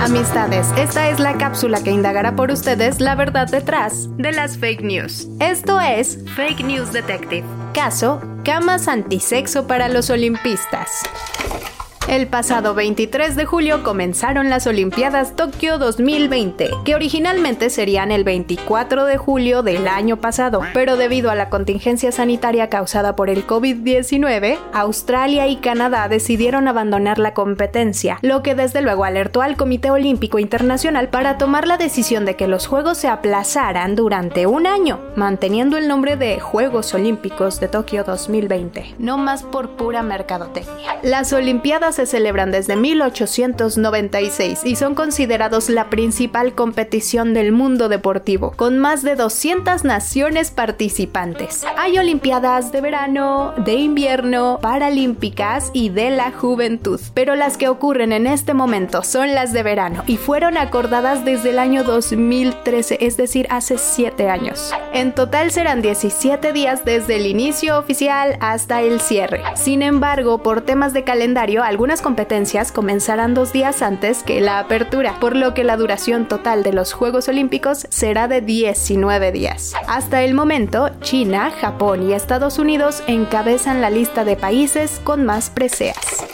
Amistades, esta es la cápsula que indagará por ustedes la verdad detrás de las fake news. Esto es Fake News Detective. Caso, camas antisexo para los olimpistas. El pasado 23 de julio comenzaron las Olimpiadas Tokio 2020, que originalmente serían el 24 de julio del año pasado, pero debido a la contingencia sanitaria causada por el COVID-19, Australia y Canadá decidieron abandonar la competencia, lo que desde luego alertó al Comité Olímpico Internacional para tomar la decisión de que los Juegos se aplazaran durante un año, manteniendo el nombre de Juegos Olímpicos de Tokio 2020, no más por pura mercadotecnia. Las Olimpiadas se celebran desde 1896 y son considerados la principal competición del mundo deportivo, con más de 200 naciones participantes. Hay Olimpiadas de verano, de invierno, paralímpicas y de la juventud, pero las que ocurren en este momento son las de verano y fueron acordadas desde el año 2013, es decir, hace 7 años. En total serán 17 días desde el inicio oficial hasta el cierre. Sin embargo, por temas de calendario, algunas competencias comenzarán dos días antes que la apertura, por lo que la duración total de los Juegos Olímpicos será de 19 días. Hasta el momento, China, Japón y Estados Unidos encabezan la lista de países con más preseas.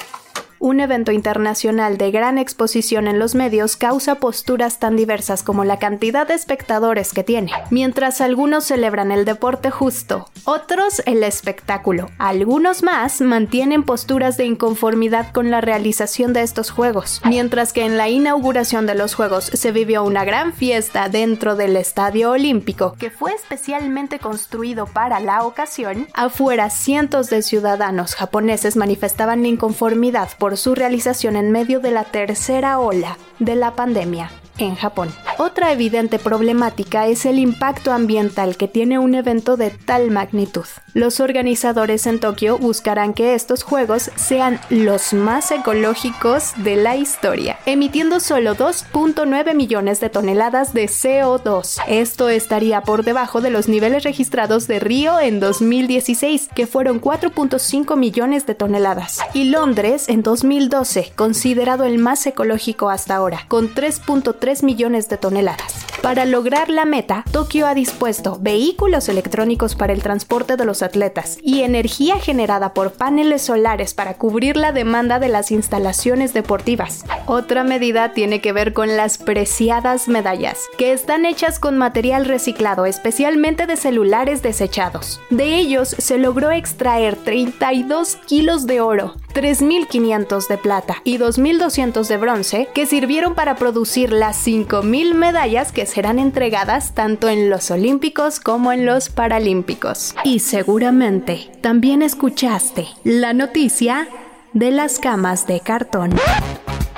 Un evento internacional de gran exposición en los medios causa posturas tan diversas como la cantidad de espectadores que tiene. Mientras algunos celebran el deporte justo, otros el espectáculo. Algunos más mantienen posturas de inconformidad con la realización de estos juegos. Mientras que en la inauguración de los juegos se vivió una gran fiesta dentro del Estadio Olímpico, que fue especialmente construido para la ocasión, afuera cientos de ciudadanos japoneses manifestaban inconformidad por su realización en medio de la tercera ola de la pandemia en Japón. Otra evidente problemática es el impacto ambiental que tiene un evento de tal magnitud. Los organizadores en Tokio buscarán que estos juegos sean los más ecológicos de la historia, emitiendo solo 2.9 millones de toneladas de CO2. Esto estaría por debajo de los niveles registrados de Río en 2016, que fueron 4.5 millones de toneladas, y Londres en 2012, considerado el más ecológico hasta ahora, con 3.3 millones de toneladas. Para lograr la meta, Tokio ha dispuesto vehículos electrónicos para el transporte de los atletas y energía generada por paneles solares para cubrir la demanda de las instalaciones deportivas. Otra medida tiene que ver con las preciadas medallas, que están hechas con material reciclado, especialmente de celulares desechados. De ellos se logró extraer 32 kilos de oro, 3.500 de plata y 2.200 de bronce, que sirvieron para producir las 5.000 medallas que serán entregadas tanto en los Olímpicos como en los Paralímpicos. Y seguramente también escuchaste la noticia de las camas de cartón.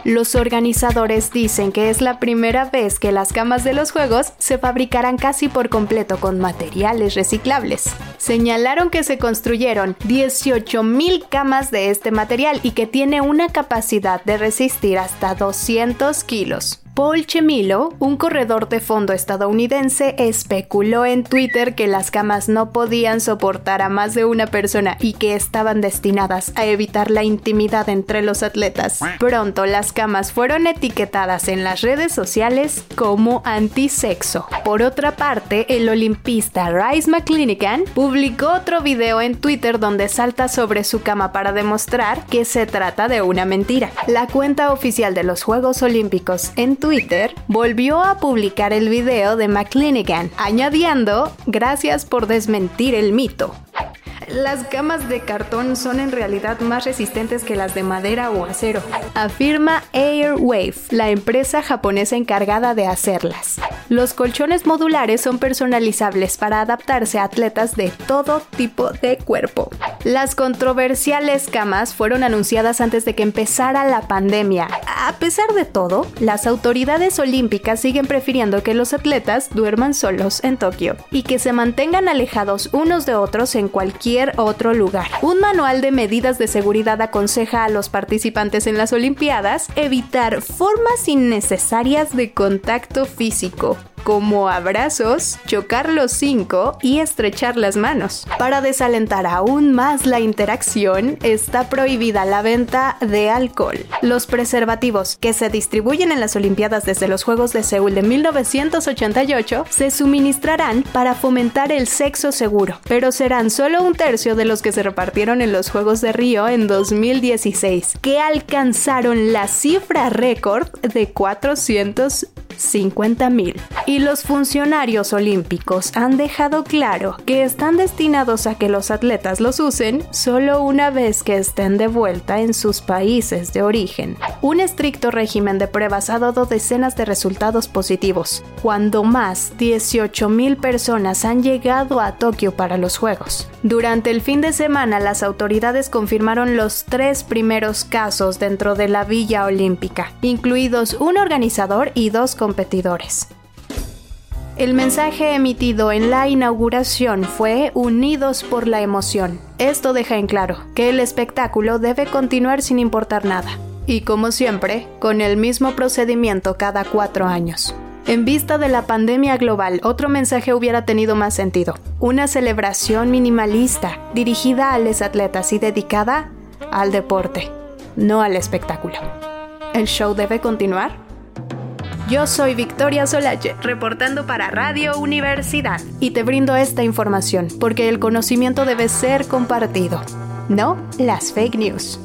Los organizadores dicen que es la primera vez que las camas de los juegos se fabricarán casi por completo con materiales reciclables. Señalaron que se construyeron 18.000 camas de este material y que tiene una capacidad de resistir hasta 200 kilos. Paul Chemilo, un corredor de fondo estadounidense, especuló en Twitter que las camas no podían soportar a más de una persona y que estaban destinadas a evitar la intimidad entre los atletas. Pronto las camas fueron etiquetadas en las redes sociales como antisexo. Por otra parte, el olimpista Rice McClinican publicó otro video en Twitter donde salta sobre su cama para demostrar que se trata de una mentira. La cuenta oficial de los Juegos Olímpicos en Twitter Twitter, volvió a publicar el video de McClinigan, añadiendo, gracias por desmentir el mito. Las camas de cartón son en realidad más resistentes que las de madera o acero, afirma Airwave, la empresa japonesa encargada de hacerlas. Los colchones modulares son personalizables para adaptarse a atletas de todo tipo de cuerpo. Las controversiales camas fueron anunciadas antes de que empezara la pandemia. A pesar de todo, las autoridades olímpicas siguen prefiriendo que los atletas duerman solos en Tokio y que se mantengan alejados unos de otros en otro lugar. Un manual de medidas de seguridad aconseja a los participantes en las Olimpiadas evitar formas innecesarias de contacto físico como abrazos, chocar los cinco y estrechar las manos. Para desalentar aún más la interacción, está prohibida la venta de alcohol. Los preservativos que se distribuyen en las Olimpiadas desde los Juegos de Seúl de 1988 se suministrarán para fomentar el sexo seguro, pero serán solo un tercio de los que se repartieron en los Juegos de Río en 2016, que alcanzaron la cifra récord de 400 50.000. Y los funcionarios olímpicos han dejado claro que están destinados a que los atletas los usen solo una vez que estén de vuelta en sus países de origen. Un estricto régimen de pruebas ha dado decenas de resultados positivos, cuando más 18.000 personas han llegado a Tokio para los Juegos. Durante el fin de semana, las autoridades confirmaron los tres primeros casos dentro de la Villa Olímpica, incluidos un organizador y dos competidores. El mensaje emitido en la inauguración fue Unidos por la emoción. Esto deja en claro que el espectáculo debe continuar sin importar nada, y como siempre, con el mismo procedimiento cada cuatro años. En vista de la pandemia global, otro mensaje hubiera tenido más sentido. Una celebración minimalista, dirigida a los atletas y dedicada al deporte, no al espectáculo. ¿El show debe continuar? Yo soy Victoria Solache, reportando para Radio Universidad, y te brindo esta información porque el conocimiento debe ser compartido, no las fake news.